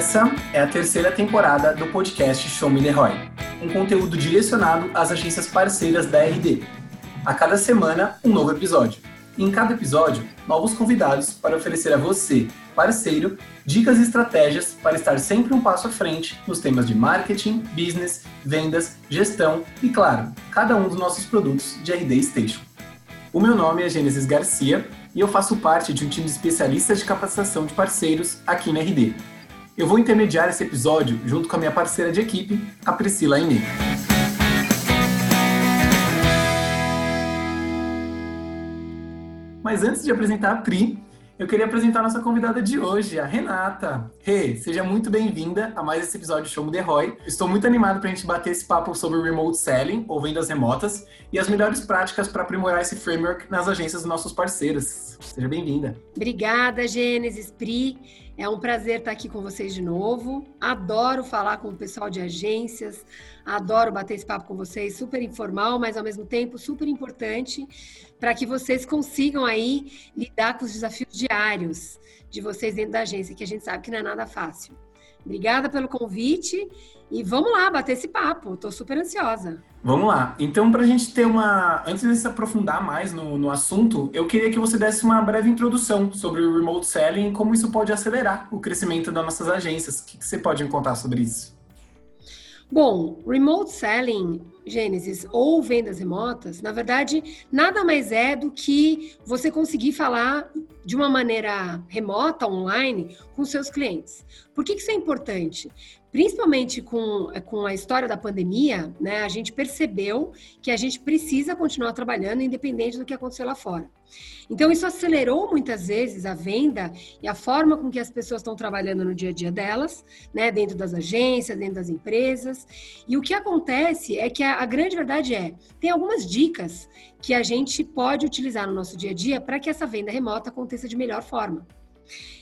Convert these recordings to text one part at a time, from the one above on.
Essa é a terceira temporada do podcast Show Me The Roy, um conteúdo direcionado às agências parceiras da RD. A cada semana, um novo episódio. E em cada episódio, novos convidados para oferecer a você, parceiro, dicas e estratégias para estar sempre um passo à frente nos temas de marketing, business, vendas, gestão e, claro, cada um dos nossos produtos de RD Station. O meu nome é Gênesis Garcia e eu faço parte de um time de especialistas de capacitação de parceiros aqui na RD. Eu vou intermediar esse episódio junto com a minha parceira de equipe, a Priscila Aine. Mas antes de apresentar a Pri, eu queria apresentar a nossa convidada de hoje, a Renata. Rê, hey, seja muito bem-vinda a mais esse episódio do Show Me The Roy. Estou muito animado para a gente bater esse papo sobre remote selling, ou vendas remotas, e as melhores práticas para aprimorar esse framework nas agências dos nossos parceiros. Seja bem-vinda. Obrigada, Gênesis, Pri. É um prazer estar aqui com vocês de novo. Adoro falar com o pessoal de agências, adoro bater esse papo com vocês, super informal, mas ao mesmo tempo super importante para que vocês consigam aí lidar com os desafios diários de vocês dentro da agência, que a gente sabe que não é nada fácil. Obrigada pelo convite e vamos lá bater esse papo. Estou super ansiosa. Vamos lá. Então, para a gente ter uma. Antes de se aprofundar mais no, no assunto, eu queria que você desse uma breve introdução sobre o remote selling e como isso pode acelerar o crescimento das nossas agências. O que você pode me contar sobre isso? Bom, remote selling, Gênesis, ou vendas remotas, na verdade, nada mais é do que você conseguir falar de uma maneira remota, online, com seus clientes. Por que isso é importante? principalmente com, com a história da pandemia, né, a gente percebeu que a gente precisa continuar trabalhando independente do que aconteceu lá fora. Então, isso acelerou muitas vezes a venda e a forma com que as pessoas estão trabalhando no dia a dia delas, né, dentro das agências, dentro das empresas. E o que acontece é que a, a grande verdade é, tem algumas dicas que a gente pode utilizar no nosso dia a dia para que essa venda remota aconteça de melhor forma.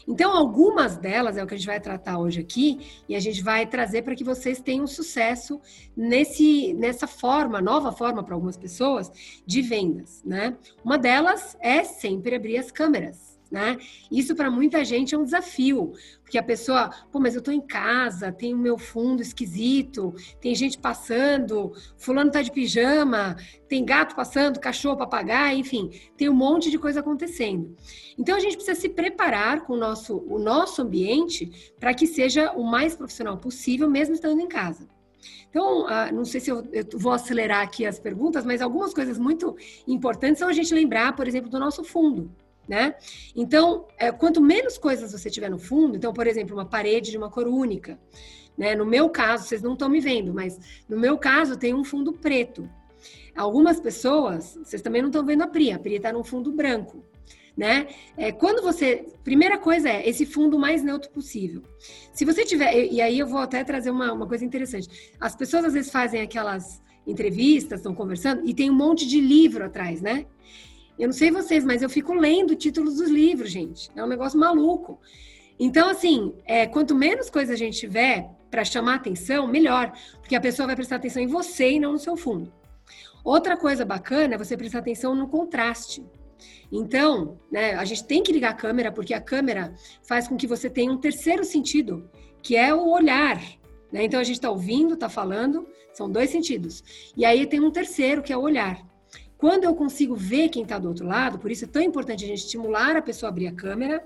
Então, algumas delas é o que a gente vai tratar hoje aqui e a gente vai trazer para que vocês tenham sucesso nesse, nessa forma, nova forma para algumas pessoas de vendas, né? Uma delas é sempre abrir as câmeras né? Isso para muita gente é um desafio, porque a pessoa, pô, mas eu estou em casa, tem o meu fundo esquisito, tem gente passando, fulano tá de pijama, tem gato passando, cachorro, papagaio, enfim, tem um monte de coisa acontecendo. Então a gente precisa se preparar com o nosso, o nosso ambiente para que seja o mais profissional possível, mesmo estando em casa. Então, uh, não sei se eu, vou acelerar aqui as perguntas, mas algumas coisas muito importantes são a gente lembrar, por exemplo, do nosso fundo né? Então, é, quanto menos coisas você tiver no fundo, então, por exemplo, uma parede de uma cor única, né? No meu caso, vocês não estão me vendo, mas no meu caso tem um fundo preto. Algumas pessoas, vocês também não estão vendo a Pri, a Pri está num fundo branco, né? É, quando você, primeira coisa é esse fundo mais neutro possível. Se você tiver, e aí eu vou até trazer uma, uma coisa interessante. As pessoas às vezes fazem aquelas entrevistas, estão conversando e tem um monte de livro atrás, né? Eu não sei vocês, mas eu fico lendo títulos dos livros, gente. É um negócio maluco. Então, assim, é, quanto menos coisa a gente tiver para chamar atenção, melhor, porque a pessoa vai prestar atenção em você e não no seu fundo. Outra coisa bacana é você prestar atenção no contraste. Então, né, a gente tem que ligar a câmera, porque a câmera faz com que você tenha um terceiro sentido, que é o olhar. Né? Então, a gente está ouvindo, está falando, são dois sentidos. E aí tem um terceiro, que é o olhar. Quando eu consigo ver quem está do outro lado, por isso é tão importante a gente estimular a pessoa a abrir a câmera.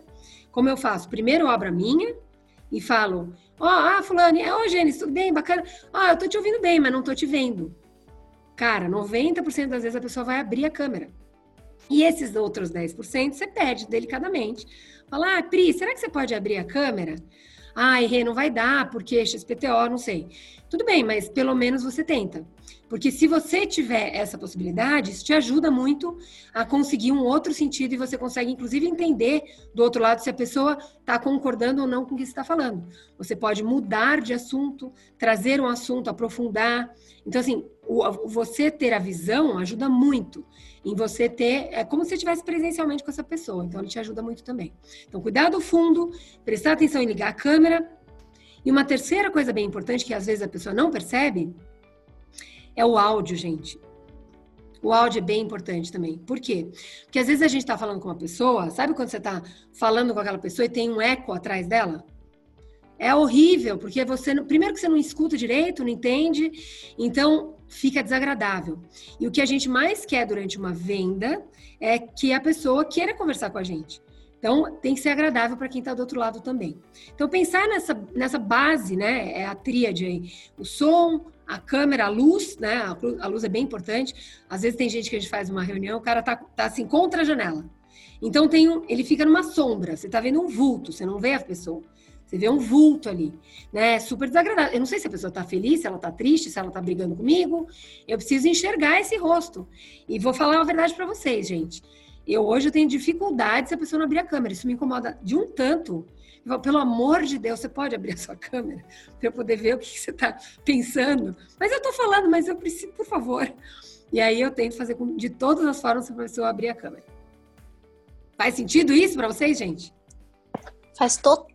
Como eu faço? Primeiro abro a minha e falo: Ó, oh, ah, Fulano, é, ô, Gênesis, tudo bem, bacana. Ah, eu tô te ouvindo bem, mas não tô te vendo. Cara, 90% das vezes a pessoa vai abrir a câmera. E esses outros 10% você pede delicadamente. Fala, ah, Pri, será que você pode abrir a câmera? Ah, Rê, não vai dar, porque XPTO, não sei. Tudo bem, mas pelo menos você tenta. Porque se você tiver essa possibilidade, isso te ajuda muito a conseguir um outro sentido e você consegue, inclusive, entender do outro lado se a pessoa está concordando ou não com o que está falando. Você pode mudar de assunto, trazer um assunto, aprofundar. Então, assim, o, você ter a visão ajuda muito em você ter, é como se você estivesse presencialmente com essa pessoa. Então, ele te ajuda muito também. Então, cuidar do fundo, prestar atenção em ligar a câmera. E uma terceira coisa bem importante que às vezes a pessoa não percebe é o áudio, gente. O áudio é bem importante também. Por quê? Porque às vezes a gente está falando com uma pessoa, sabe quando você está falando com aquela pessoa e tem um eco atrás dela? É horrível, porque você, primeiro que você não escuta direito, não entende, então fica desagradável. E o que a gente mais quer durante uma venda é que a pessoa queira conversar com a gente. Então, tem que ser agradável para quem está do outro lado também. Então, pensar nessa, nessa base, né? É a tríade aí. O som, a câmera, a luz, né? A, luz é bem importante. Às vezes tem gente que a gente faz uma reunião, o cara tá, tá assim, contra a janela. Então, tem um, ele fica numa sombra. Você está vendo um vulto, você não vê a pessoa. Você vê um vulto ali, né? Super desagradável. Eu não sei se a pessoa está feliz, se ela está triste, se ela está brigando comigo. Eu preciso enxergar esse rosto. E vou falar a verdade para vocês, gente. Eu hoje eu tenho dificuldade se a pessoa não abrir a câmera. Isso me incomoda de um tanto. Falo, Pelo amor de Deus, você pode abrir a sua câmera para eu poder ver o que você está pensando. Mas eu estou falando, mas eu preciso, por favor. E aí eu tento fazer de todas as formas para a pessoa abrir a câmera. Faz sentido isso para vocês, gente? Faz total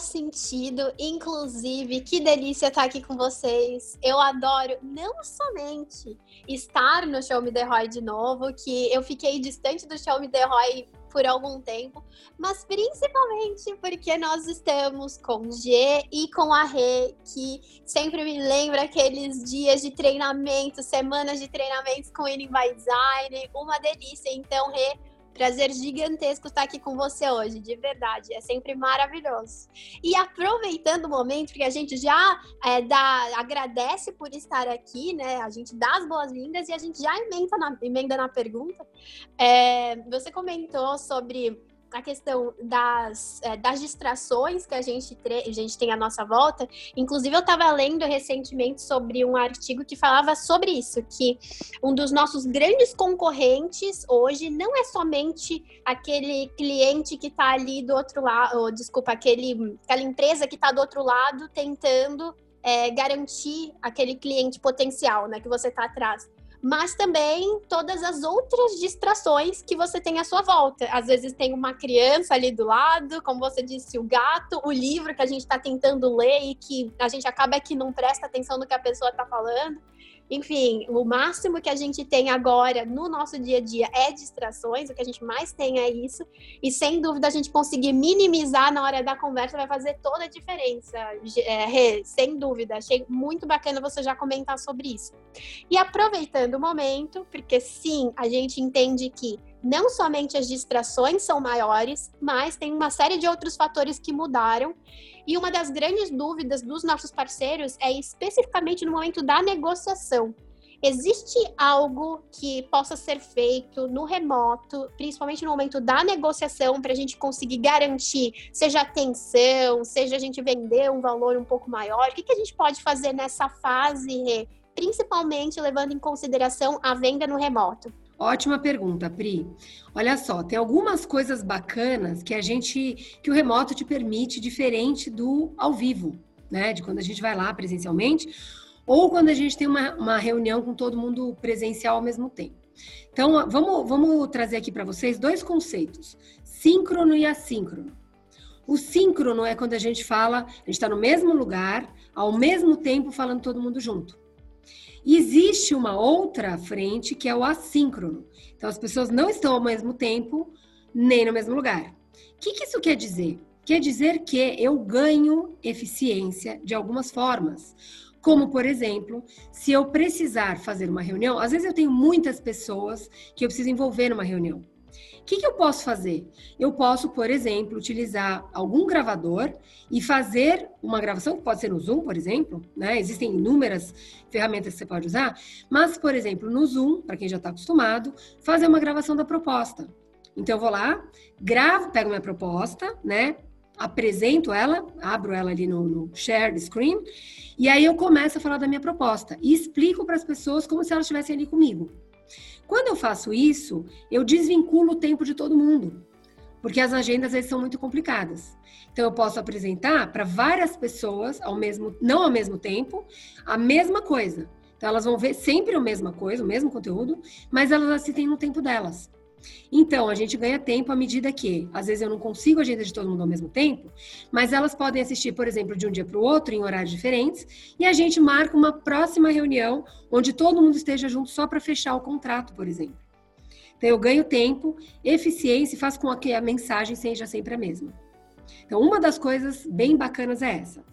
sentido. Inclusive, que delícia estar aqui com vocês. Eu adoro não somente estar no Show Me The Roy de novo, que eu fiquei distante do Show Me The Roy por algum tempo, mas principalmente porque nós estamos com o G e com a Rê, que sempre me lembra aqueles dias de treinamento, semanas de treinamentos com ele by Design, uma delícia. Então, Rê, Prazer gigantesco estar aqui com você hoje, de verdade. É sempre maravilhoso. E aproveitando o momento, que a gente já é, dá, agradece por estar aqui, né? A gente dá as boas-vindas e a gente já emenda na, emenda na pergunta. É, você comentou sobre a questão das, é, das distrações que a gente, a gente tem à nossa volta. Inclusive, eu estava lendo recentemente sobre um artigo que falava sobre isso, que um dos nossos grandes concorrentes hoje não é somente aquele cliente que está ali do outro lado, ou, desculpa, aquele, aquela empresa que está do outro lado tentando é, garantir aquele cliente potencial, né, que você está atrás mas também todas as outras distrações que você tem à sua volta. Às vezes tem uma criança ali do lado, como você disse, o gato, o livro que a gente está tentando ler e que a gente acaba que não presta atenção no que a pessoa está falando. Enfim, o máximo que a gente tem agora no nosso dia a dia é distrações, o que a gente mais tem é isso. E sem dúvida a gente conseguir minimizar na hora da conversa vai fazer toda a diferença. É, sem dúvida, achei muito bacana você já comentar sobre isso. E aproveitando o momento, porque sim, a gente entende que não somente as distrações são maiores, mas tem uma série de outros fatores que mudaram. E uma das grandes dúvidas dos nossos parceiros é especificamente no momento da negociação. Existe algo que possa ser feito no remoto, principalmente no momento da negociação, para a gente conseguir garantir, seja atenção, seja a gente vender um valor um pouco maior? O que, que a gente pode fazer nessa fase, principalmente levando em consideração a venda no remoto? Ótima pergunta, Pri. Olha só, tem algumas coisas bacanas que a gente, que o remoto te permite, diferente do ao vivo, né? De quando a gente vai lá presencialmente, ou quando a gente tem uma, uma reunião com todo mundo presencial ao mesmo tempo. Então, vamos, vamos trazer aqui para vocês dois conceitos: síncrono e assíncrono. O síncrono é quando a gente fala, a gente está no mesmo lugar, ao mesmo tempo falando todo mundo junto. Existe uma outra frente que é o assíncrono. Então, as pessoas não estão ao mesmo tempo nem no mesmo lugar. O que, que isso quer dizer? Quer dizer que eu ganho eficiência de algumas formas. Como, por exemplo, se eu precisar fazer uma reunião, às vezes eu tenho muitas pessoas que eu preciso envolver numa reunião que, que eu posso fazer? Eu posso, por exemplo, utilizar algum gravador e fazer uma gravação, que pode ser no Zoom, por exemplo, né? Existem inúmeras ferramentas que você pode usar, mas, por exemplo, no Zoom, para quem já está acostumado, fazer uma gravação da proposta. Então, eu vou lá, gravo, pego minha proposta, né? Apresento ela, abro ela ali no, no share screen, e aí eu começo a falar da minha proposta e explico para as pessoas como se elas estivessem ali comigo. Quando eu faço isso, eu desvinculo o tempo de todo mundo, porque as agendas às vezes são muito complicadas. Então eu posso apresentar para várias pessoas ao mesmo, não ao mesmo tempo, a mesma coisa. Então elas vão ver sempre a mesma coisa, o mesmo conteúdo, mas elas assistem no tempo delas. Então, a gente ganha tempo à medida que, às vezes, eu não consigo a agenda de todo mundo ao mesmo tempo, mas elas podem assistir, por exemplo, de um dia para o outro, em horários diferentes, e a gente marca uma próxima reunião onde todo mundo esteja junto só para fechar o contrato, por exemplo. Então, eu ganho tempo, eficiência e faço com que a mensagem seja sempre a mesma. Então, uma das coisas bem bacanas é essa.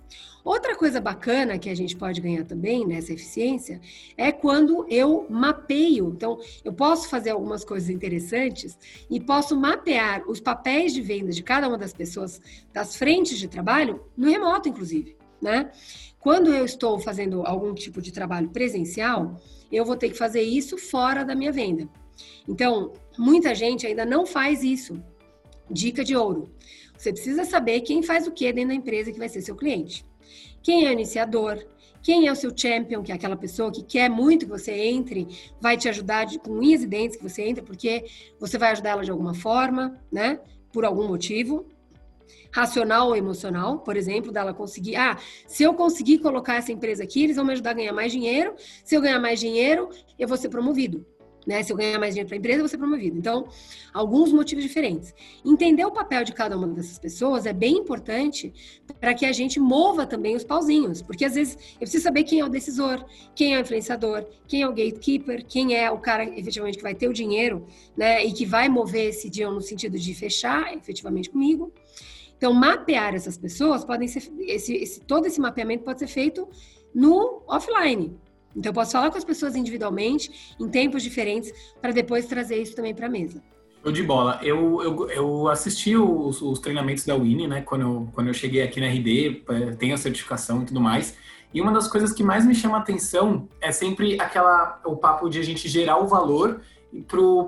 Outra coisa bacana que a gente pode ganhar também nessa eficiência é quando eu mapeio. Então, eu posso fazer algumas coisas interessantes e posso mapear os papéis de venda de cada uma das pessoas das frentes de trabalho no remoto, inclusive, né? Quando eu estou fazendo algum tipo de trabalho presencial, eu vou ter que fazer isso fora da minha venda. Então, muita gente ainda não faz isso. Dica de ouro. Você precisa saber quem faz o que dentro da empresa que vai ser seu cliente quem é iniciador, quem é o seu champion, que é aquela pessoa que quer muito que você entre, vai te ajudar de, com unhas e dentes que você entre, porque você vai ajudar ela de alguma forma, né? Por algum motivo. Racional ou emocional, por exemplo, dela conseguir, ah, se eu conseguir colocar essa empresa aqui, eles vão me ajudar a ganhar mais dinheiro. Se eu ganhar mais dinheiro, eu vou ser promovido. Né? Se eu ganhar mais dinheiro para a empresa, eu vou ser promovido. Então, alguns motivos diferentes. Entender o papel de cada uma dessas pessoas é bem importante para que a gente mova também os pauzinhos, porque às vezes eu preciso saber quem é o decisor, quem é o influenciador, quem é o gatekeeper, quem é o cara efetivamente que vai ter o dinheiro, né, e que vai mover esse deal no sentido de fechar efetivamente comigo. Então, mapear essas pessoas podem ser esse, esse todo esse mapeamento pode ser feito no offline, então, eu posso falar com as pessoas individualmente, em tempos diferentes, para depois trazer isso também para a mesa. Show de bola. Eu, eu, eu assisti os, os, treinamentos da Winnie, né? Quando eu, quando eu cheguei aqui na RD, é, tenho a certificação e tudo mais. E uma das coisas que mais me chama a atenção é sempre aquela o papo de a gente gerar o valor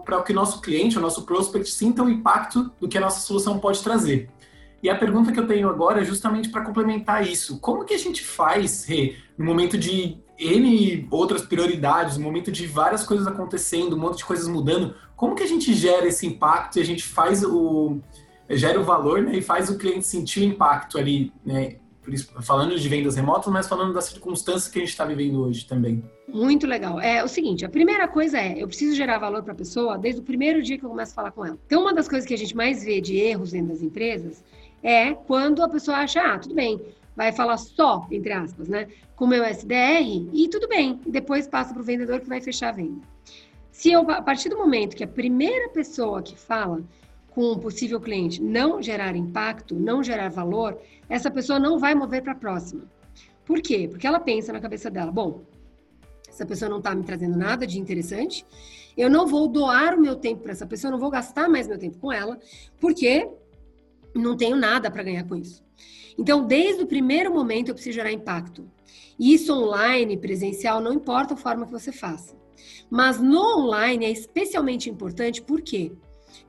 para que o nosso cliente, o nosso prospect, sinta o impacto do que a nossa solução pode trazer. E a pergunta que eu tenho agora é justamente para complementar isso. Como que a gente faz, Rê, no momento de N outras prioridades, no momento de várias coisas acontecendo, um monte de coisas mudando, como que a gente gera esse impacto e a gente faz o gera o valor né, e faz o cliente sentir o impacto ali, né? Falando de vendas remotas, mas falando das circunstâncias que a gente está vivendo hoje também. Muito legal. É o seguinte, a primeira coisa é, eu preciso gerar valor para a pessoa desde o primeiro dia que eu começo a falar com ela. Então, uma das coisas que a gente mais vê de erros dentro das empresas é quando a pessoa acha, ah, tudo bem, vai falar só, entre aspas, né, com o meu SDR e tudo bem, depois passa para o vendedor que vai fechar a venda. Se eu, a partir do momento que a primeira pessoa que fala com um possível cliente não gerar impacto, não gerar valor, essa pessoa não vai mover para a próxima. Por quê? Porque ela pensa na cabeça dela, bom, essa pessoa não está me trazendo nada de interessante, eu não vou doar o meu tempo para essa pessoa, não vou gastar mais meu tempo com ela, porque não tenho nada para ganhar com isso. Então, desde o primeiro momento, eu preciso gerar impacto. Isso online, presencial, não importa a forma que você faça. Mas no online é especialmente importante, por quê?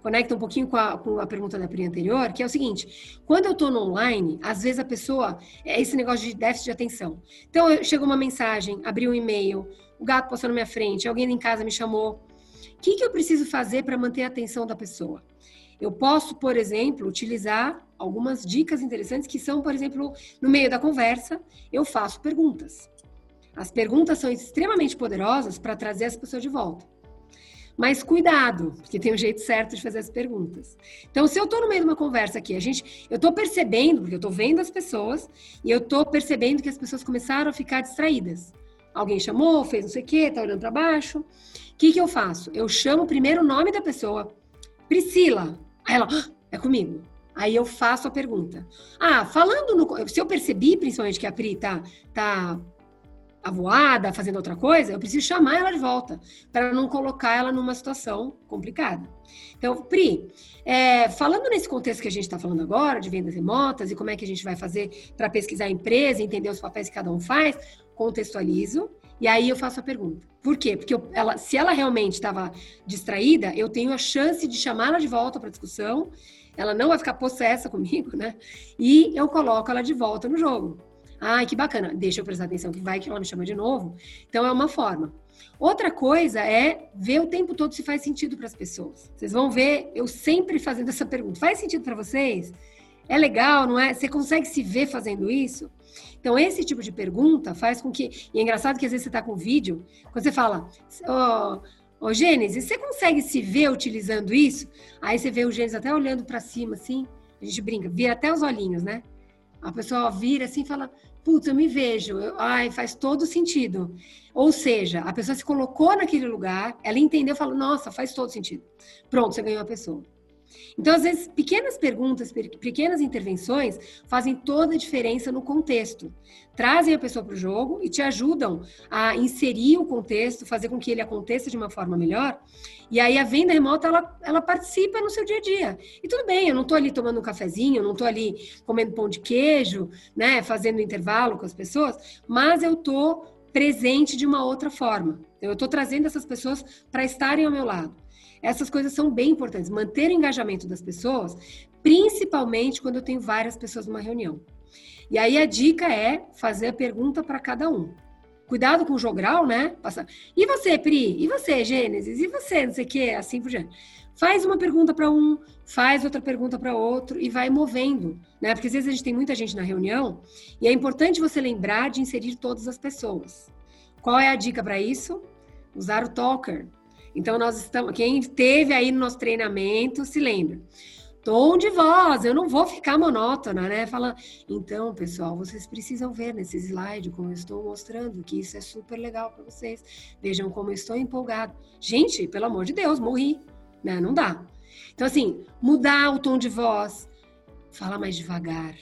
Conecta um pouquinho com a, com a pergunta da Pri anterior, que é o seguinte: quando eu estou no online, às vezes a pessoa. É esse negócio de déficit de atenção. Então, chegou uma mensagem, abri um e-mail, o gato passou na minha frente, alguém em casa me chamou. O que, que eu preciso fazer para manter a atenção da pessoa? Eu posso, por exemplo, utilizar algumas dicas interessantes que são, por exemplo, no meio da conversa, eu faço perguntas. As perguntas são extremamente poderosas para trazer as pessoas de volta. Mas cuidado, porque tem um jeito certo de fazer as perguntas. Então, se eu estou no meio de uma conversa aqui, a gente, eu estou percebendo, porque eu estou vendo as pessoas, e eu estou percebendo que as pessoas começaram a ficar distraídas. Alguém chamou, fez não sei o quê, está olhando para baixo. O que, que eu faço? Eu chamo primeiro o nome da pessoa. Priscila, Aí ela, ah, é comigo. Aí eu faço a pergunta. Ah, falando no. Se eu percebi, principalmente, que a Pri tá, tá avoada, fazendo outra coisa, eu preciso chamar ela de volta, para não colocar ela numa situação complicada. Então, Pri, é, falando nesse contexto que a gente está falando agora, de vendas remotas e como é que a gente vai fazer para pesquisar a empresa, entender os papéis que cada um faz, contextualizo e aí eu faço a pergunta. Por quê? Porque eu, ela, se ela realmente estava distraída, eu tenho a chance de chamá-la de volta para a discussão. Ela não vai ficar possessa comigo, né? E eu coloco ela de volta no jogo. Ai, que bacana. Deixa eu prestar atenção que vai que ela me chama de novo. Então é uma forma. Outra coisa é ver o tempo todo se faz sentido para as pessoas. Vocês vão ver eu sempre fazendo essa pergunta. Faz sentido para vocês? É legal, não é? Você consegue se ver fazendo isso? Então, esse tipo de pergunta faz com que. E é engraçado que às vezes você está com vídeo, quando você fala, oh, oh, Gênesis, você consegue se ver utilizando isso? Aí você vê o Gênesis até olhando para cima, assim, a gente brinca, vira até os olhinhos, né? A pessoa vira assim e fala, putz, eu me vejo, eu, ai, faz todo sentido. Ou seja, a pessoa se colocou naquele lugar, ela entendeu, falou, nossa, faz todo sentido. Pronto, você ganhou a pessoa. Então, às vezes, pequenas perguntas, pequenas intervenções fazem toda a diferença no contexto. Trazem a pessoa para o jogo e te ajudam a inserir o contexto, fazer com que ele aconteça de uma forma melhor. E aí a venda remota, ela, ela participa no seu dia a dia. E tudo bem, eu não estou ali tomando um cafezinho, eu não estou ali comendo pão de queijo, né, fazendo intervalo com as pessoas, mas eu estou presente de uma outra forma. Eu estou trazendo essas pessoas para estarem ao meu lado. Essas coisas são bem importantes. Manter o engajamento das pessoas, principalmente quando eu tenho várias pessoas numa reunião. E aí a dica é fazer a pergunta para cada um. Cuidado com o jogral, né? Passa. E você, Pri? E você, Gênesis? E você, não sei o quê? Assim por diante. Faz uma pergunta para um, faz outra pergunta para outro e vai movendo, né? Porque às vezes a gente tem muita gente na reunião e é importante você lembrar de inserir todas as pessoas. Qual é a dica para isso? Usar o talker. Então, nós estamos. Quem teve aí no nosso treinamento se lembra. Tom de voz, eu não vou ficar monótona, né? Fala, então, pessoal, vocês precisam ver nesse slide como eu estou mostrando, que isso é super legal para vocês. Vejam como eu estou empolgado. Gente, pelo amor de Deus, morri, né? Não dá. Então, assim, mudar o tom de voz, falar mais devagar,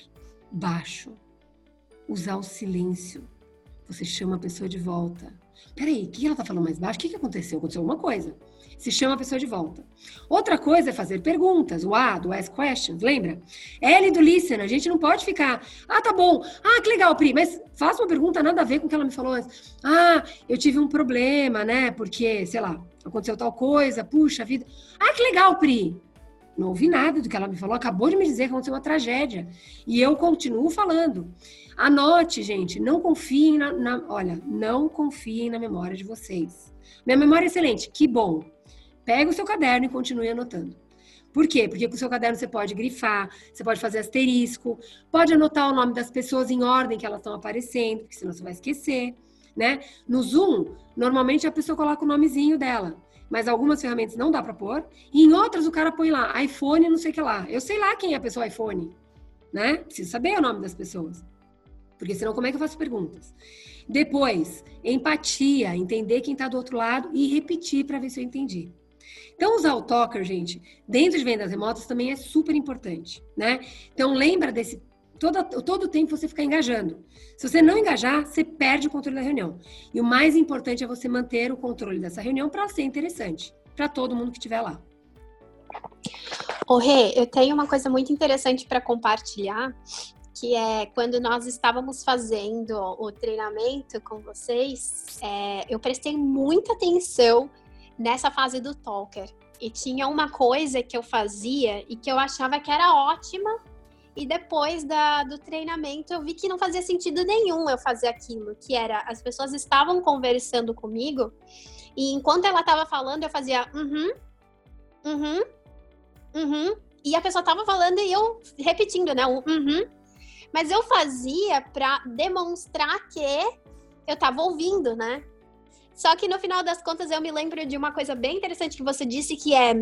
baixo, usar o silêncio. Você chama a pessoa de volta Peraí, o que ela tá falando mais baixo? O que, que aconteceu? Aconteceu alguma coisa. Se chama a pessoa de volta. Outra coisa é fazer perguntas, o A, do Ask Questions, lembra? L do Listen, a gente não pode ficar, ah, tá bom, ah, que legal, Pri, mas faça uma pergunta nada a ver com o que ela me falou antes. Ah, eu tive um problema, né, porque, sei lá, aconteceu tal coisa, puxa vida. Ah, que legal, Pri. Não ouvi nada do que ela me falou, acabou de me dizer que aconteceu uma tragédia. E eu continuo falando. Anote, gente, não confiem na, na, Olha, não confiem na memória de vocês. Minha memória é excelente, que bom. Pega o seu caderno e continue anotando. Por quê? Porque com o seu caderno você pode grifar, você pode fazer asterisco, pode anotar o nome das pessoas em ordem que elas estão aparecendo, porque senão você vai esquecer, né? No Zoom, normalmente a pessoa coloca o nomezinho dela, mas algumas ferramentas não dá para pôr, e em outras o cara põe lá iPhone, não sei o que lá. Eu sei lá quem é a pessoa iPhone, né? Preciso saber o nome das pessoas. Porque senão, como é que eu faço perguntas? Depois, empatia, entender quem está do outro lado e repetir para ver se eu entendi. Então, usar o Talker, gente, dentro de vendas remotas também é super importante, né? Então, lembra desse. Todo, todo o tempo você ficar engajando. Se você não engajar, você perde o controle da reunião. E o mais importante é você manter o controle dessa reunião para ser interessante para todo mundo que estiver lá. Ô, Rê, eu tenho uma coisa muito interessante para compartilhar que é quando nós estávamos fazendo o treinamento com vocês, é, eu prestei muita atenção nessa fase do talker. E tinha uma coisa que eu fazia e que eu achava que era ótima, e depois da, do treinamento eu vi que não fazia sentido nenhum eu fazer aquilo, que era as pessoas estavam conversando comigo, e enquanto ela estava falando, eu fazia uhum, uhum, uhum, e a pessoa estava falando e eu repetindo, né? uhum, mas eu fazia para demonstrar que eu tava ouvindo, né? Só que no final das contas eu me lembro de uma coisa bem interessante que você disse que é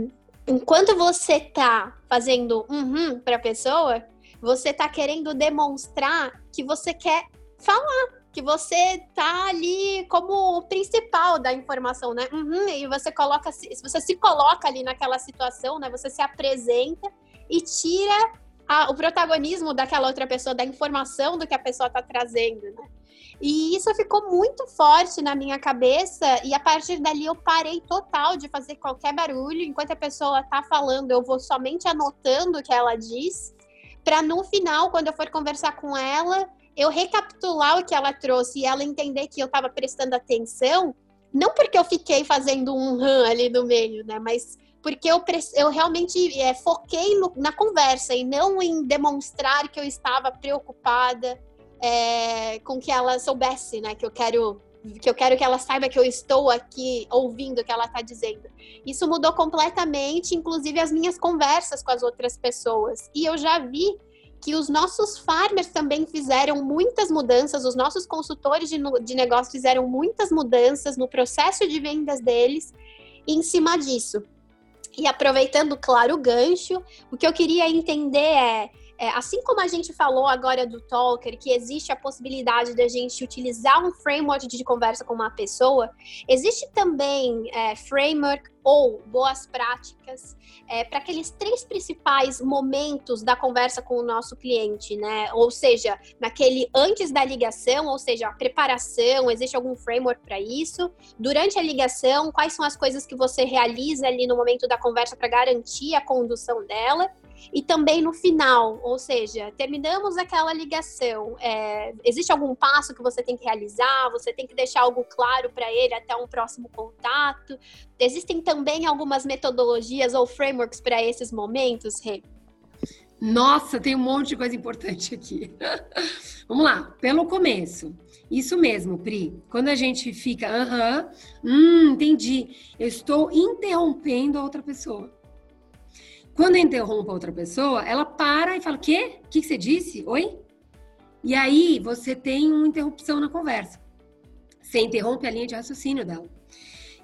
enquanto você tá fazendo uhum para pessoa, você tá querendo demonstrar que você quer falar, que você tá ali como o principal da informação, né? Uhum, e você coloca, se você se coloca ali naquela situação, né? Você se apresenta e tira a, o protagonismo daquela outra pessoa, da informação do que a pessoa está trazendo, né? E isso ficou muito forte na minha cabeça, e a partir dali eu parei total de fazer qualquer barulho. Enquanto a pessoa está falando, eu vou somente anotando o que ela diz, para no final, quando eu for conversar com ela, eu recapitular o que ela trouxe e ela entender que eu estava prestando atenção, não porque eu fiquei fazendo um ram ali no meio, né? Mas porque eu, eu realmente é, foquei no, na conversa e não em demonstrar que eu estava preocupada é, com que ela soubesse, né? Que eu quero que eu quero que ela saiba que eu estou aqui ouvindo o que ela está dizendo. Isso mudou completamente, inclusive as minhas conversas com as outras pessoas. E eu já vi que os nossos farmers também fizeram muitas mudanças, os nossos consultores de, de negócio fizeram muitas mudanças no processo de vendas deles em cima disso. E aproveitando, claro, o gancho, o que eu queria entender é, é, assim como a gente falou agora do Talker, que existe a possibilidade da gente utilizar um framework de conversa com uma pessoa, existe também é, framework ou boas práticas é, para aqueles três principais momentos da conversa com o nosso cliente, né? Ou seja, naquele antes da ligação, ou seja, a preparação, existe algum framework para isso? Durante a ligação, quais são as coisas que você realiza ali no momento da conversa para garantir a condução dela? e também no final, ou seja, terminamos aquela ligação. É, existe algum passo que você tem que realizar? Você tem que deixar algo claro para ele até um próximo contato? Existem também algumas metodologias ou frameworks para esses momentos, Rê? Nossa, tem um monte de coisa importante aqui. Vamos lá, pelo começo. Isso mesmo, Pri. Quando a gente fica, aham, uh -huh, hum, entendi. Eu estou interrompendo a outra pessoa. Quando eu interrompo a outra pessoa, ela para e fala: Quê? O que você disse? Oi? E aí você tem uma interrupção na conversa. Você interrompe a linha de raciocínio dela.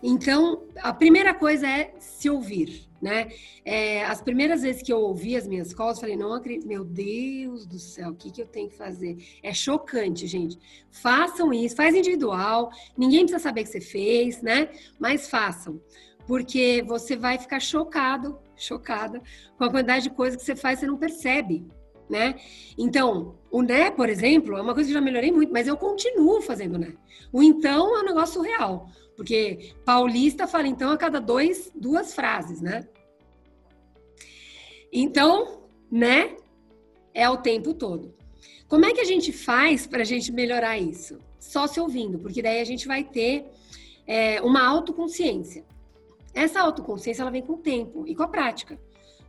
Então, a primeira coisa é se ouvir, né? É, as primeiras vezes que eu ouvi as minhas calls, eu falei, não acredito, meu Deus do céu, o que, que eu tenho que fazer? É chocante, gente. Façam isso, faz individual, ninguém precisa saber que você fez, né? Mas façam, porque você vai ficar chocado chocada com a quantidade de coisas que você faz você não percebe, né? Então, o né, por exemplo, é uma coisa que já melhorei muito, mas eu continuo fazendo né. O então é um negócio surreal, porque paulista fala então a cada dois, duas frases, né? Então, né, é o tempo todo. Como é que a gente faz para a gente melhorar isso? Só se ouvindo, porque daí a gente vai ter é, uma autoconsciência. Essa autoconsciência ela vem com o tempo e com a prática.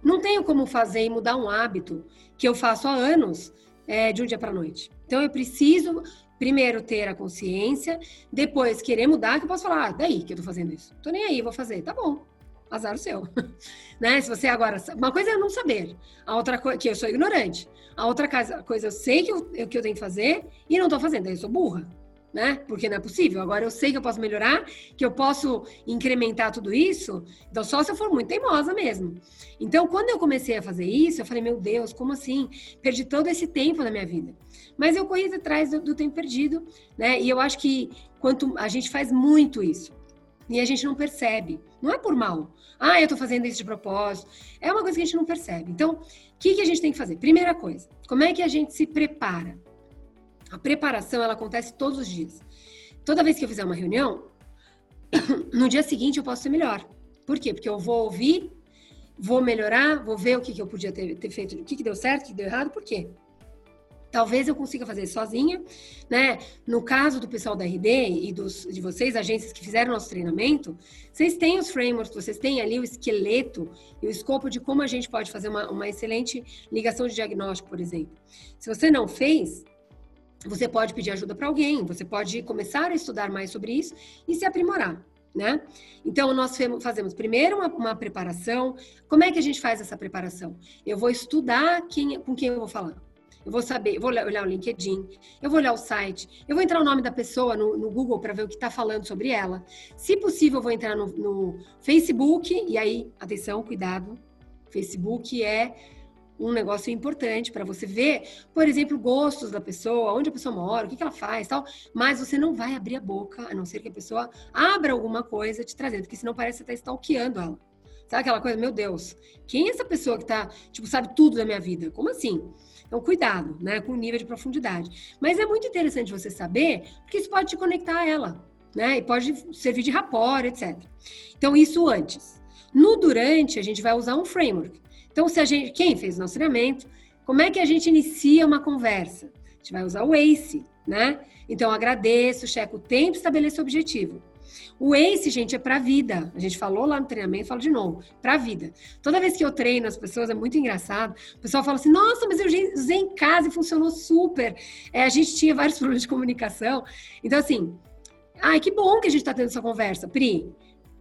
Não tenho como fazer e mudar um hábito que eu faço há anos é, de um dia para noite. Então eu preciso primeiro ter a consciência, depois querer mudar, que eu posso falar, ah, daí que eu tô fazendo isso. Tô nem aí, vou fazer. Tá bom. Azar o seu. né? Se você agora. Uma coisa é não saber. A outra coisa, que eu sou ignorante. A outra coisa, eu sei que eu, que eu tenho que fazer e não tô fazendo. Aí eu sou burra né? Porque não é possível. Agora eu sei que eu posso melhorar, que eu posso incrementar tudo isso, então só se eu for muito teimosa mesmo. Então, quando eu comecei a fazer isso, eu falei, meu Deus, como assim? Perdi todo esse tempo na minha vida. Mas eu corri atrás do, do tempo perdido, né? E eu acho que quanto a gente faz muito isso e a gente não percebe. Não é por mal. Ah, eu tô fazendo isso de propósito. É uma coisa que a gente não percebe. Então, o que, que a gente tem que fazer? Primeira coisa, como é que a gente se prepara? A preparação ela acontece todos os dias. Toda vez que eu fizer uma reunião, no dia seguinte eu posso ser melhor. Por quê? Porque eu vou ouvir, vou melhorar, vou ver o que, que eu podia ter, ter feito, o que, que deu certo, o que deu errado, por quê? Talvez eu consiga fazer sozinha, né? No caso do pessoal da RD e dos, de vocês, agências que fizeram nosso treinamento, vocês têm os frameworks, vocês têm ali o esqueleto e o escopo de como a gente pode fazer uma, uma excelente ligação de diagnóstico, por exemplo. Se você não fez, você pode pedir ajuda para alguém, você pode começar a estudar mais sobre isso e se aprimorar. Né? Então, nós fazemos primeiro uma, uma, preparação. Como é que a gente faz essa preparação? Eu vou estudar quem, com quem eu vou falar. Eu vou saber, eu vou olhar o LinkedIn, eu vou olhar o site, eu vou entrar o nome da pessoa no, no Google para ver o que está falando sobre ela. Se possível, eu vou entrar no, no Facebook, e aí, atenção, cuidado. Facebook é um negócio importante para você ver, por exemplo, gostos da pessoa, onde a pessoa mora, o que, que ela faz, tal. Mas você não vai abrir a boca, a não ser que a pessoa abra alguma coisa te trazendo, porque senão parece que você está stalkeando ela. Sabe aquela coisa, meu Deus, quem é essa pessoa que tá, tipo, sabe tudo da minha vida? Como assim? Então, cuidado, né, com o nível de profundidade. Mas é muito interessante você saber, porque isso pode te conectar a ela, né, e pode servir de rapport, etc. Então, isso antes. No durante, a gente vai usar um framework. Então, se a gente, quem fez nosso treinamento, como é que a gente inicia uma conversa? A gente vai usar o ACE, né? Então, agradeço, checo o tempo, estabeleço o objetivo. O ACE, gente, é para vida. A gente falou lá no treinamento, falo de novo, para vida. Toda vez que eu treino as pessoas, é muito engraçado. O pessoal fala assim: nossa, mas eu usei em casa e funcionou super. É, a gente tinha vários problemas de comunicação. Então, assim, ai, que bom que a gente está tendo essa conversa, Pri.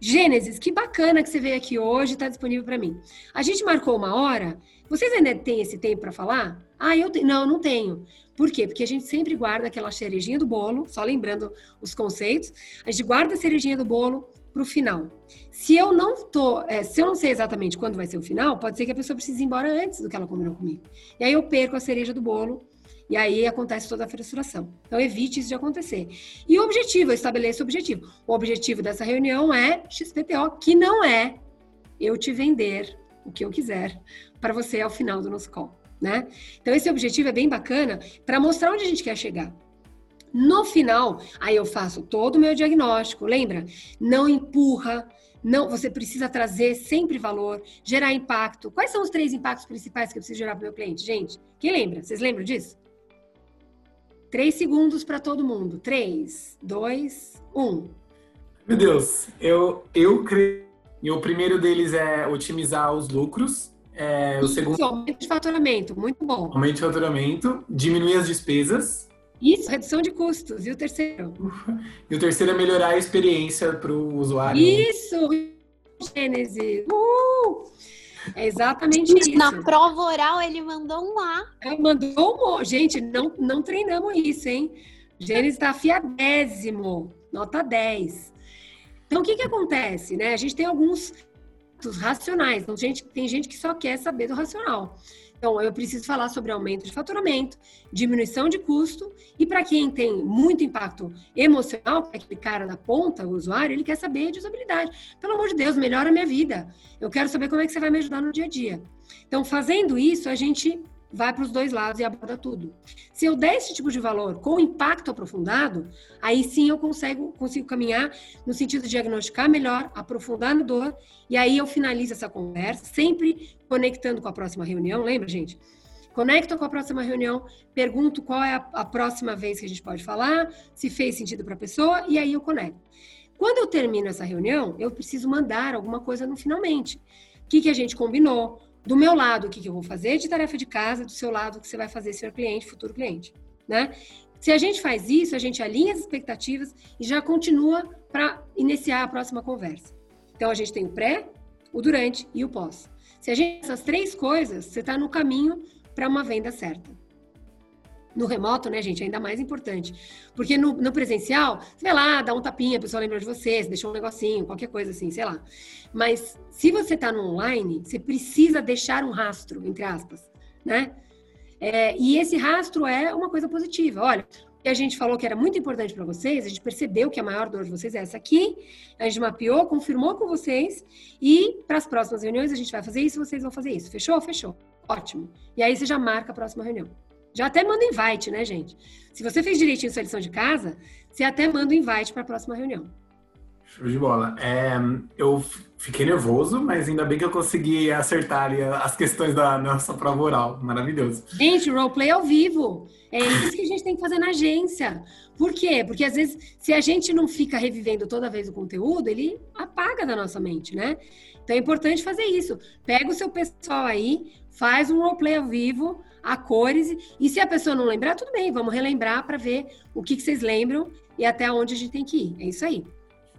Gênesis, que bacana que você veio aqui hoje, está disponível para mim. A gente marcou uma hora. Vocês ainda têm esse tempo para falar? Ah, eu tenho. Não, não tenho. Por quê? Porque a gente sempre guarda aquela cerejinha do bolo, só lembrando os conceitos. A gente guarda a cerejinha do bolo para o final. Se eu não tô, é, se eu não sei exatamente quando vai ser o final, pode ser que a pessoa precise ir embora antes do que ela combinou comigo. E aí eu perco a cereja do bolo E aí acontece toda a frustração. Então, evite isso de acontecer. E o objetivo, eu estabeleço o objetivo. O objetivo dessa reunião é XPTO, que não é eu te vender o que eu quiser para você ao final do nosso call, né? Então, esse objetivo é bem bacana para mostrar onde a gente quer chegar. No final, aí eu faço todo o meu diagnóstico, lembra? Não empurra, não, você precisa trazer sempre valor, gerar impacto. Quais são os três impactos principais que eu preciso gerar para o meu cliente? Gente, quem lembra? Vocês lembram disso? Três segundos para todo mundo. Três, dois, um. Meu Deus, eu, eu creio. E o primeiro deles é otimizar os lucros. É, o segundo. Aumento de faturamento, muito bom. Aumento de faturamento, diminuir as despesas. Isso, redução de custos. E o terceiro? E o terceiro é melhorar a experiência para o usuário. Isso! Gênesis! Uh! É exatamente isso. Na prova oral ele mandou um lá. Ele mandou um. Gente, não, não treinamos isso, hein? Gênesis está afiadésimo, nota 10. Então, o que, que acontece? Né? A gente tem alguns racionais. Então, gente, tem gente que só quer saber do racional. Então, eu preciso falar sobre aumento de faturamento, diminuição de custo, e para quem tem muito impacto emocional, é aquele cara da ponta, o usuário, ele quer saber de usabilidade. Pelo amor de Deus, melhora a minha vida. Eu quero saber como é que você vai me ajudar no dia a dia. Então, fazendo isso, a gente vai para os dois lados e aborda tudo. Se eu der esse tipo de valor com impacto aprofundado, aí sim eu consigo, consigo caminhar no sentido de diagnosticar melhor, aprofundar no dor, e aí eu finalizo essa conversa, sempre conectando com a próxima reunião, lembra, gente? Conecto com a próxima reunião, pergunto qual é a, a próxima vez que a gente pode falar, se fez sentido para a pessoa, e aí eu conecto. Quando eu termino essa reunião, eu preciso mandar alguma coisa no finalmente. O que, que a gente combinou? Do meu lado, o que, que eu vou fazer de tarefa de casa, do seu lado, o que você vai fazer, seu cliente, futuro cliente, né? Se a gente faz isso, a gente alinha as expectativas e já continua para iniciar a próxima conversa. Então, a gente tem o pré, o durante e o pós. Se a gente essas três coisas, você está no caminho para uma venda certa. No remoto, né, gente, é ainda mais importante. Porque no, no, presencial, você vai lá, dá um tapinha, a pessoa lembra de você, você deixou um negocinho, qualquer coisa assim, sei lá. Mas se você está no online, você precisa deixar um rastro, entre aspas, né? É, e esse rastro é uma coisa positiva. Olha, que a gente falou que era muito importante para vocês, a gente percebeu que a maior dor de vocês é essa aqui, a gente mapeou, confirmou com vocês, e para as próximas reuniões a gente vai fazer isso, vocês vão fazer isso. Fechou? Fechou. Ótimo. E aí você já marca a próxima reunião. Já até manda invite, né, gente? Se você fez direitinho sua lição de casa, você até manda o invite para a próxima reunião. Show de bola. É, eu fiquei nervoso, mas ainda bem que eu consegui acertar ali as questões da nossa prova oral. Maravilhoso. Gente, roleplay ao vivo. É isso que a gente tem que fazer na agência. Por quê? Porque às vezes, se a gente não fica revivendo toda vez o conteúdo, ele apaga da nossa mente, né? Então é importante fazer isso. Pega o seu pessoal aí, faz um roleplay ao vivo, a cores. E se a pessoa não lembrar, tudo bem, vamos relembrar para ver o que, que, vocês lembram e até onde a gente tem que ir. É isso aí.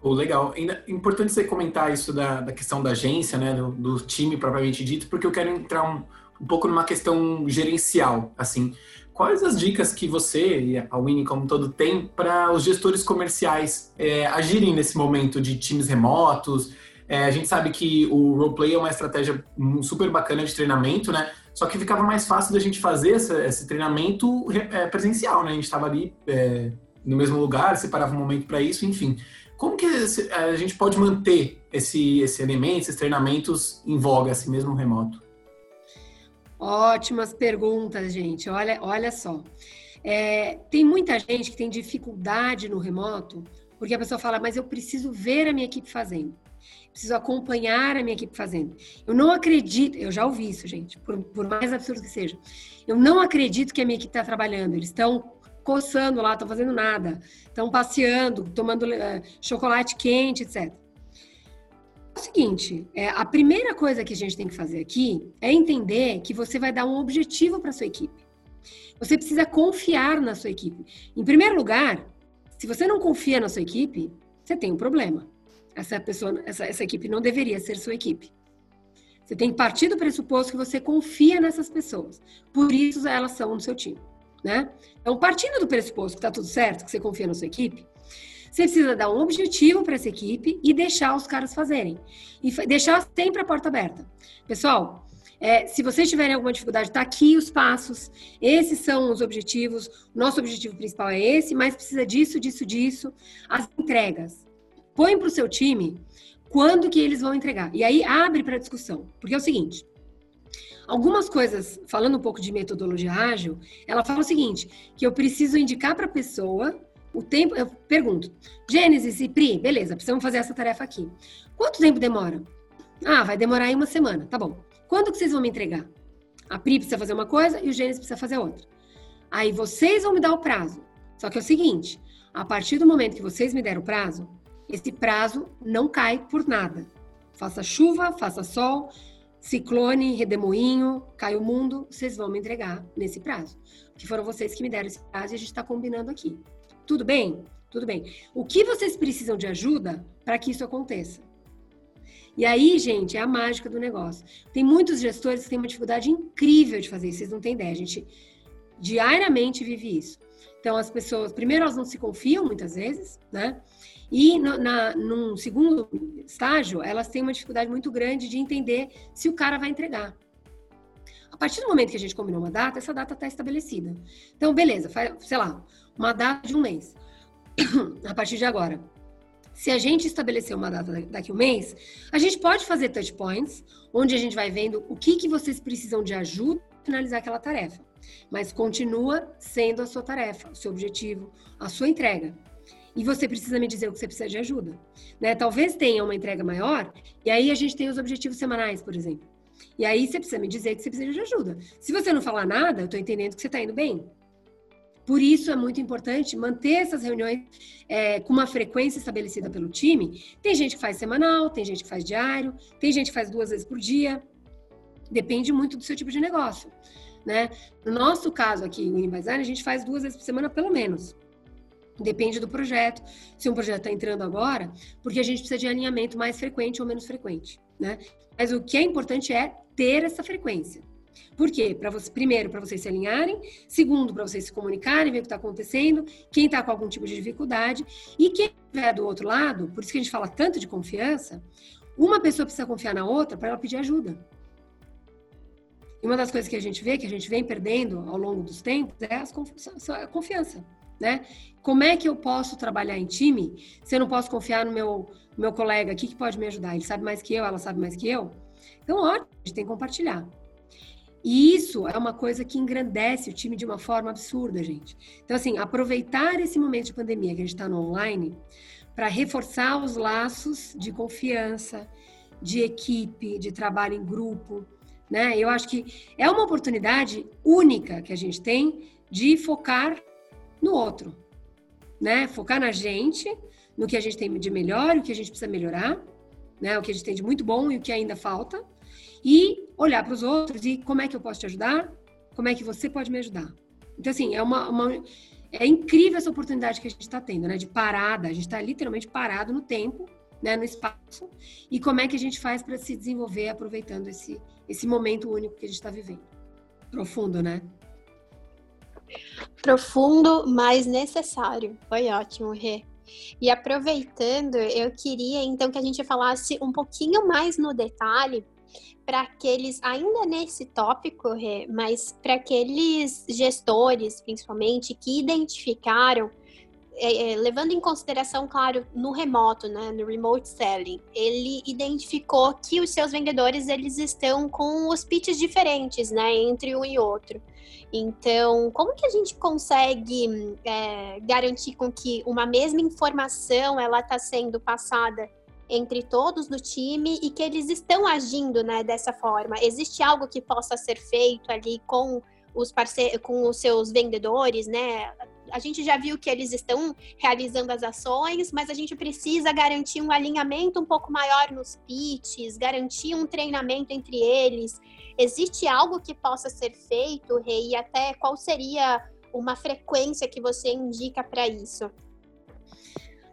Oh, legal. Ainda importante você comentar isso da, da questão da agência, né, do, do, time propriamente dito, porque eu quero entrar um, um pouco numa questão gerencial, assim. Quais as dicas que você e a Winnie como todo tem para os gestores comerciais é, agirem nesse momento de times remotos? É, a gente sabe que o roleplay é uma estratégia super bacana de treinamento, né? Só que ficava mais fácil da gente fazer essa, esse treinamento é, presencial, né? A gente estava ali é, no mesmo lugar, separava um momento para isso, enfim. Como que a gente pode manter esse, esse elemento, esses treinamentos em voga, assim mesmo remoto? Ótimas perguntas, gente. Olha, olha só. É, tem muita gente que tem dificuldade no remoto, porque a pessoa fala, mas eu preciso ver a minha equipe fazendo preciso acompanhar a minha equipe fazendo. Eu não acredito, eu já ouvi isso, gente, por, por mais absurdo que seja. Eu não acredito que a minha equipe está trabalhando. Eles estão coçando lá, estão fazendo nada, estão passeando, tomando uh, chocolate quente, etc. É o seguinte, é, a primeira coisa que a gente tem que fazer aqui é entender que você vai dar um objetivo para sua equipe. Você precisa confiar na sua equipe. Em primeiro lugar, se você não confia na sua equipe, você tem um problema. Essa pessoa, essa, essa equipe não deveria ser sua equipe. Você tem que partir do pressuposto que você confia nessas pessoas. Por isso elas são no seu time, né? Então, partindo do pressuposto que está tudo certo, que você confia na sua equipe, você precisa dar um objetivo para essa equipe e deixar os caras fazerem. E deixar sempre a porta aberta. Pessoal, É, se vocês tiverem alguma dificuldade, tá aqui os passos. Esses são os objetivos. Nosso objetivo principal é esse, mas precisa disso, disso, disso. As entregas. Põe para o seu time quando que eles vão entregar. E aí abre para discussão. Porque é o seguinte: algumas coisas, falando um pouco de metodologia ágil, ela fala o seguinte: que eu preciso indicar para a pessoa o tempo. Eu pergunto, Gênesis e Pri, beleza, precisamos fazer essa tarefa aqui. Quanto tempo demora? Ah, vai demorar aí uma semana, tá bom. Quando que vocês vão me entregar? A Pri precisa fazer uma coisa e o Gênesis precisa fazer outra. Aí vocês vão me dar o prazo. Só que é o seguinte: a partir do momento que vocês me deram o prazo, esse prazo não cai por nada. Faça chuva, faça sol, ciclone, redemoinho, cai o mundo, vocês vão me entregar nesse prazo. Que foram vocês que me deram esse prazo e a gente está combinando aqui. Tudo bem? Tudo bem. O que vocês precisam de ajuda para que isso aconteça? E aí, gente, é a mágica do negócio. Tem muitos gestores que têm uma dificuldade incrível de fazer isso, vocês não têm ideia. A gente diariamente vive isso. Então, as pessoas, primeiro, elas não se confiam muitas vezes, né? E no, na, num segundo estágio, elas têm uma dificuldade muito grande de entender se o cara vai entregar. A partir do momento que a gente combinou uma data, essa data está estabelecida. Então, beleza, faz, sei lá, uma data de um mês. a partir de agora. Se a gente estabelecer uma data daqui a um mês, a gente pode fazer touch points, onde a gente vai vendo o que, que vocês precisam de ajuda para finalizar aquela tarefa. Mas continua sendo a sua tarefa, o seu objetivo, a sua entrega. E você precisa me dizer o que você precisa de ajuda. Né? Talvez tenha uma entrega maior, e aí a gente tem os objetivos semanais, por exemplo. E aí você precisa me dizer que você precisa de ajuda. Se você não falar nada, eu estou entendendo que você está indo bem. Por isso é muito importante manter essas reuniões é, com uma frequência estabelecida pelo time. Tem gente que faz semanal, tem gente que faz diário, tem gente que faz duas vezes por dia. Depende muito do seu tipo de negócio. Né? No nosso caso aqui, o Inbazar, a gente faz duas vezes por semana, pelo menos. Depende do projeto. Se um projeto está entrando agora, porque a gente precisa de alinhamento mais frequente ou menos frequente. Né? Mas o que é importante é ter essa frequência. Por quê? Você, primeiro, para vocês se alinharem, segundo, para vocês se comunicarem, ver o que está acontecendo, quem está com algum tipo de dificuldade, e quem estiver do outro lado, por isso que a gente fala tanto de confiança, uma pessoa precisa confiar na outra para ela pedir ajuda. E uma das coisas que a gente vê, que a gente vem perdendo ao longo dos tempos, é a confiança. Né? Como é que eu posso trabalhar em time se eu não posso confiar no meu, meu colega aqui que pode me ajudar? Ele sabe mais que eu, ela sabe mais que eu? Então, ótimo, a gente tem que compartilhar. E isso é uma coisa que engrandece o time de uma forma absurda, gente. Então, assim, aproveitar esse momento de pandemia que a gente está no online para reforçar os laços de confiança, de equipe, de trabalho em grupo, né? Eu acho que é uma oportunidade única que a gente tem de focar no outro, né? Focar na gente, no que a gente tem de melhor, o que a gente precisa melhorar, né? O que a gente tem de muito bom e o que ainda falta e olhar para os outros e como é que eu posso te ajudar, como é que você pode me ajudar. Então, assim, é uma, uma é incrível essa oportunidade que a gente está tendo, né? De parada, a gente está literalmente parado no tempo, né? No espaço. E como é que a gente faz para se desenvolver aproveitando esse, esse momento único que a gente está vivendo. Profundo, né? Profundo, mas necessário. Foi ótimo, Rê. E aproveitando, eu queria então que a gente falasse um pouquinho mais no detalhe para aqueles, ainda nesse tópico, mas para aqueles gestores, principalmente, que identificaram, é, é, levando em consideração, claro, no remoto, né, no remote selling, ele identificou que os seus vendedores eles estão com os pitches diferentes, né, entre um e outro. Então, como que a gente consegue é, garantir com que uma mesma informação ela está sendo passada entre todos do time e que eles estão agindo né, dessa forma. Existe algo que possa ser feito ali com os parceiros, com os seus vendedores, né? A gente já viu que eles estão realizando as ações, mas a gente precisa garantir um alinhamento um pouco maior nos pitches, garantir um treinamento entre eles. Existe algo que possa ser feito, Rei? E até qual seria uma frequência que você indica para isso?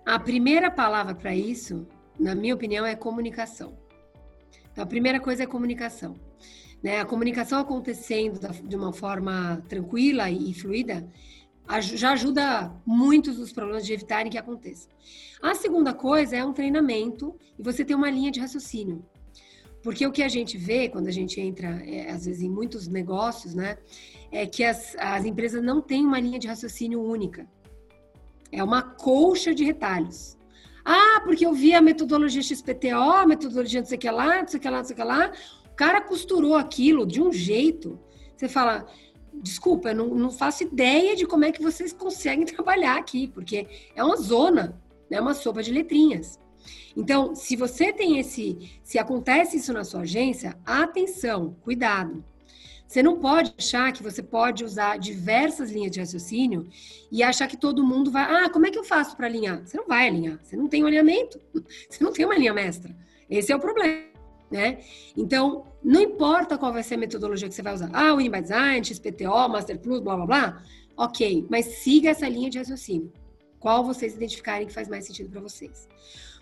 A primeira palavra para isso na minha opinião, é comunicação. Então, a primeira coisa é comunicação. Né? A comunicação acontecendo de uma forma tranquila e fluida já ajuda muitos dos problemas de evitarem que aconteça. A segunda coisa é um treinamento e você ter uma linha de raciocínio. Porque o que a gente vê quando a gente entra, é, às vezes, em muitos negócios, né? É que as, as empresas não têm uma linha de raciocínio única. É uma colcha de retalhos. Ah, porque eu vi a metodologia XPTO, a metodologia não sei o que lá, não sei o que lá, não sei o que lá. O cara costurou aquilo de um jeito. Você fala, desculpa, eu não, não faço ideia de como é que vocês conseguem trabalhar aqui, porque é uma zona, é né? uma sopa de letrinhas. Então, se você tem esse, se acontece isso na sua agência, atenção, cuidado. Você não pode achar que você pode usar diversas linhas de raciocínio e achar que todo mundo vai. Ah, como é que eu faço para alinhar? Você não vai alinhar. Você não tem um alinhamento. Você não tem uma linha mestra. Esse é o problema. Né? Então, não importa qual vai ser a metodologia que você vai usar. Ah, Winning by Design, XPTO, Master Plus, blá blá blá. Ok, mas siga essa linha de raciocínio. Qual vocês identificarem que faz mais sentido para vocês.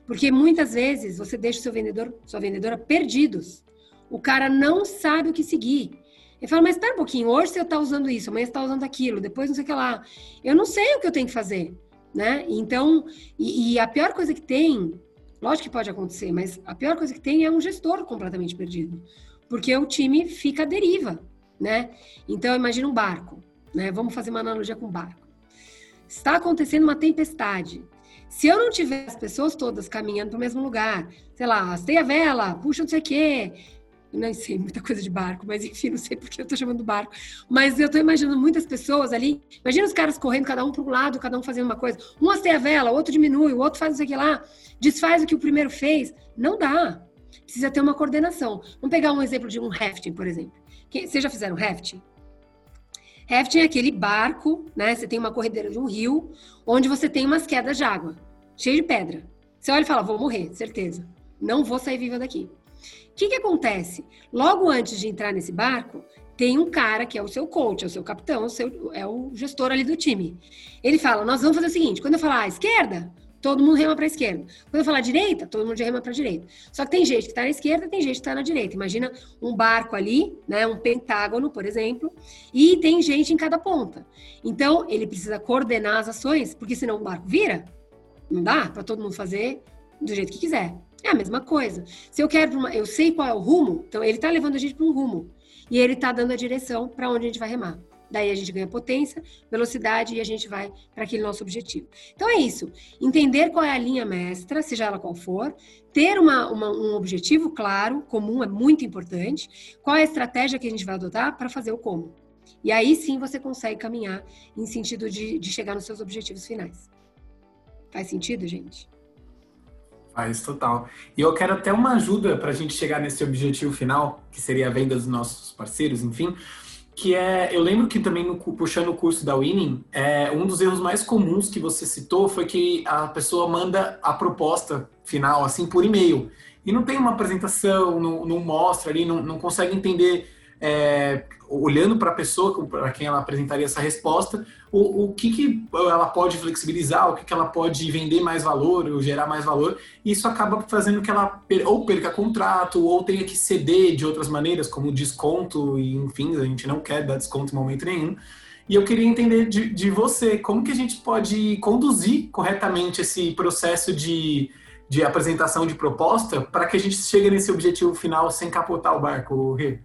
Porque muitas vezes você deixa o seu vendedor, sua vendedora perdidos. O cara não sabe o que seguir. Ele fala, mas espera um pouquinho, hoje você está usando isso, amanhã você está usando aquilo, depois não sei o que lá. Eu não sei o que eu tenho que fazer, né? Então, e, e, a pior coisa que tem, lógico que pode acontecer, mas a pior coisa que tem é um gestor completamente perdido. Porque o time fica à deriva, né? Então, imagina um barco, né? Vamos fazer uma analogia com um barco. Está acontecendo uma tempestade. Se eu não tiver as pessoas todas caminhando para o mesmo lugar, sei lá, astei a vela, puxa não sei o quê, não sei muita coisa de barco, mas enfim, não sei porque eu estou chamando barco. Mas eu estou imaginando muitas pessoas ali. Imagina os caras correndo, cada um para um lado, cada um fazendo uma coisa. Um hasteia a vela, o outro diminui, o outro faz isso aqui lá, desfaz o que o primeiro fez. Não dá. Precisa ter uma coordenação. Vamos pegar um exemplo de um rafting, por exemplo. Vocês já fizeram rafting? Rafting é aquele barco, né? Você tem uma corredeira de um rio, onde você tem umas quedas de água, cheio de pedra. Você olha e fala, vou morrer, certeza. Não vou sair viva daqui que, que acontece? Logo antes de entrar nesse barco, tem um cara que é o seu coach, é o seu capitão, o seu, é o gestor ali do time. Ele fala: Nós vamos fazer o seguinte: quando eu falar esquerda, todo mundo rema para a esquerda. Quando eu falar direita, todo mundo rema para a direita. Só que tem gente que está na esquerda, tem gente que está na direita. Imagina um barco ali, né, um pentágono, por exemplo, e tem gente em cada ponta. Então, ele precisa coordenar as ações, porque senão o barco vira. Não dá para todo mundo fazer do jeito que quiser. É a mesma coisa. Se eu quero, uma, eu sei qual é o rumo, então ele está levando a gente para um rumo e ele está dando a direção para onde a gente vai remar. Daí a gente ganha potência, velocidade e a gente vai para aquele nosso objetivo. Então é isso. Entender qual é a linha mestra, seja ela qual for, ter uma, uma, um objetivo claro, comum, é muito importante. Qual é a estratégia que a gente vai adotar para fazer o como. E aí sim você consegue caminhar em sentido de, de chegar nos seus objetivos finais. Faz sentido, gente? Faz total. E eu quero até uma ajuda para a gente chegar nesse objetivo final, que seria a venda dos nossos parceiros, enfim. Que é, eu lembro que também no, puxando o curso da Winning, é, um dos erros mais comuns que você citou foi que a pessoa manda a proposta final assim por e-mail e não tem uma apresentação, não, não mostra ali, não, não consegue entender é, olhando para a pessoa, para quem ela apresentaria essa resposta, o, o que, que ela pode flexibilizar, o que, que ela pode vender mais valor, ou gerar mais valor, e isso acaba fazendo que ela ou perca contrato, ou tenha que ceder de outras maneiras, como desconto, e enfim, a gente não quer dar desconto em momento nenhum. E eu queria entender de, de você, como que a gente pode conduzir corretamente esse processo de, de apresentação de proposta para que a gente chegue nesse objetivo final sem capotar o barco, Rê?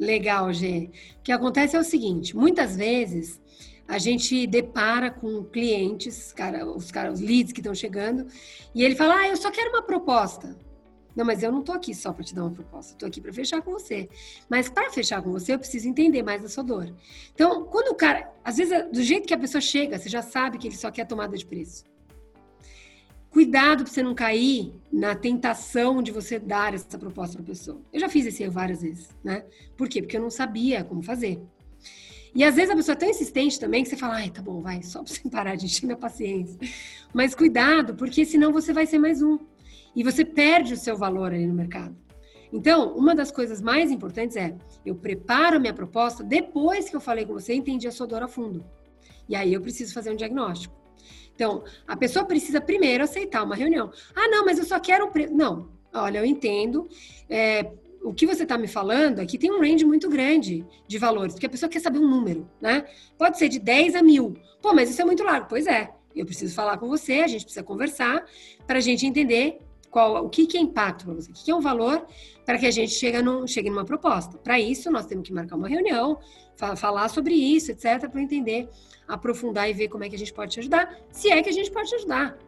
Legal, Gê. O que acontece é o seguinte: muitas vezes a gente depara com clientes, cara, os caras, os leads que estão chegando, e ele fala: Ah, eu só quero uma proposta. Não, mas eu não estou aqui só para te dar uma proposta, estou aqui para fechar com você. Mas para fechar com você, eu preciso entender mais da sua dor. Então, quando o cara, às vezes, do jeito que a pessoa chega, você já sabe que ele só quer tomada de preço. Cuidado para você não cair na tentação de você dar essa proposta para a pessoa. Eu já fiz esse erro várias vezes, né? Por quê? Porque eu não sabia como fazer. E às vezes a pessoa é tão insistente também que você fala, ai, tá bom, vai, só para você parar de encher minha paciência. Mas cuidado, porque senão você vai ser mais um. E você perde o seu valor ali no mercado. Então, uma das coisas mais importantes é eu preparo a minha proposta depois que eu falei com você, entendi a sua dor a fundo. E aí eu preciso fazer um diagnóstico. Então, a pessoa precisa primeiro aceitar uma reunião. Ah, não, mas eu só quero um preço. Não, olha, eu entendo. É, o que você está me falando aqui tem um range muito grande de valores, porque a pessoa quer saber um número, né? Pode ser de 10 a mil. Pô, mas isso é muito largo. Pois é, eu preciso falar com você, a gente precisa conversar para a gente entender qual, o que, que é impacto para você, o que, que é um valor para que a gente chegue, num, chegue numa proposta. Para isso, nós temos que marcar uma reunião, fa falar sobre isso, etc., para entender, aprofundar e ver como é que a gente pode te ajudar, se é que a gente pode te ajudar.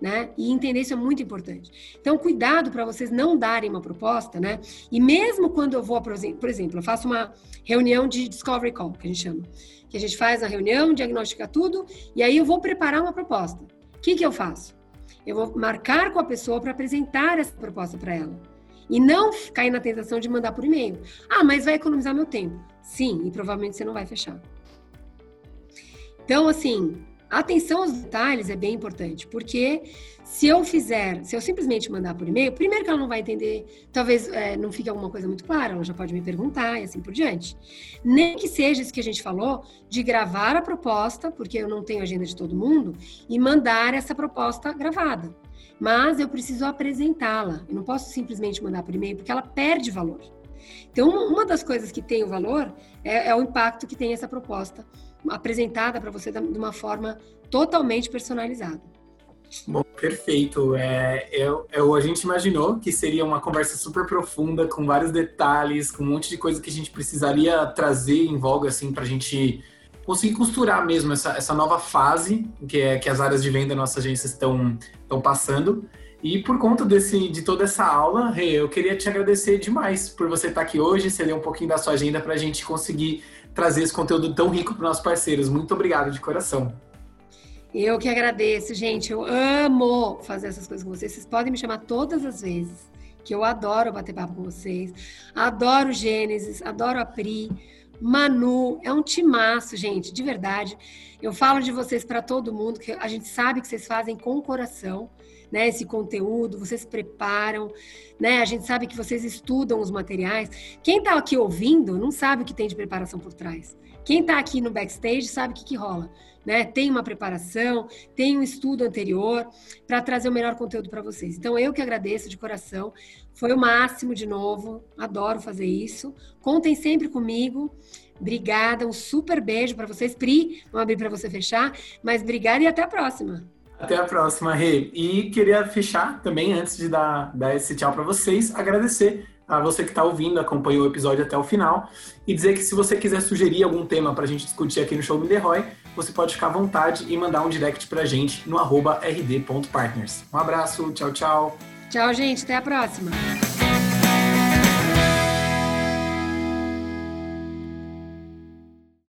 Né? E entender isso é muito importante. Então, cuidado para vocês não darem uma proposta, né? E mesmo quando eu vou, por exemplo, eu faço uma reunião de discovery call, que a gente chama, que a gente faz a reunião, diagnostica tudo, e aí eu vou preparar uma proposta. O que, que eu faço? Eu vou marcar com a pessoa para apresentar essa proposta para ela. E não cair na tentação de mandar por e-mail. Ah, mas vai economizar meu tempo. Sim, e provavelmente você não vai fechar. Então, assim, atenção aos detalhes é bem importante, porque se eu fizer, se eu simplesmente mandar por e-mail, primeiro que ela não vai entender, talvez é, não fique alguma coisa muito clara, ela já pode me perguntar e assim por diante. Nem que seja isso que a gente falou, de gravar a proposta, porque eu não tenho agenda de todo mundo, e mandar essa proposta gravada. Mas eu preciso apresentá-la. Eu não posso simplesmente mandar por e-mail, porque ela perde valor. Então, uma das coisas que tem o valor é, é o impacto que tem essa proposta apresentada para você de uma forma totalmente personalizada. Bom, perfeito. É, eu, eu, a gente imaginou que seria uma conversa super profunda, com vários detalhes, com um monte de coisa que a gente precisaria trazer em voga, assim, para a gente conseguir costurar mesmo essa, essa nova fase que, é, que as áreas de venda da nossa agência estão, estão passando. E por conta desse, de toda essa aula, Rê, eu queria te agradecer demais por você estar aqui hoje, ceder um pouquinho da sua agenda para a gente conseguir trazer esse conteúdo tão rico para os nossos parceiros. Muito obrigado de coração. Eu que agradeço, gente. Eu amo fazer essas coisas com vocês. Vocês podem me chamar todas as vezes, que eu adoro bater papo com vocês. Adoro Gênesis, adoro a Pri, Manu. É um timaço, gente, de verdade. Eu falo de vocês para todo mundo, que a gente sabe que vocês fazem com o coração né, esse conteúdo, vocês preparam, né? A gente sabe que vocês estudam os materiais. Quem está aqui ouvindo não sabe o que tem de preparação por trás. Quem está aqui no backstage sabe o que, que rola. Né? Tem uma preparação, tem um estudo anterior para trazer o melhor conteúdo para vocês. Então, eu que agradeço de coração. Foi o máximo de novo. Adoro fazer isso. Contem sempre comigo. Obrigada, um super beijo para vocês. Pri, vamos abrir para você fechar, mas obrigada e até a próxima. Até a próxima, Rê. E queria fechar também, antes de dar, dar esse tchau para vocês, agradecer a você que está ouvindo, acompanhou o episódio até o final, e dizer que se você quiser sugerir algum tema para a gente discutir aqui no Show Me The Roy, você pode ficar à vontade e mandar um direct para a gente no rd.partners. Um abraço, tchau, tchau. Tchau, gente. Até a próxima.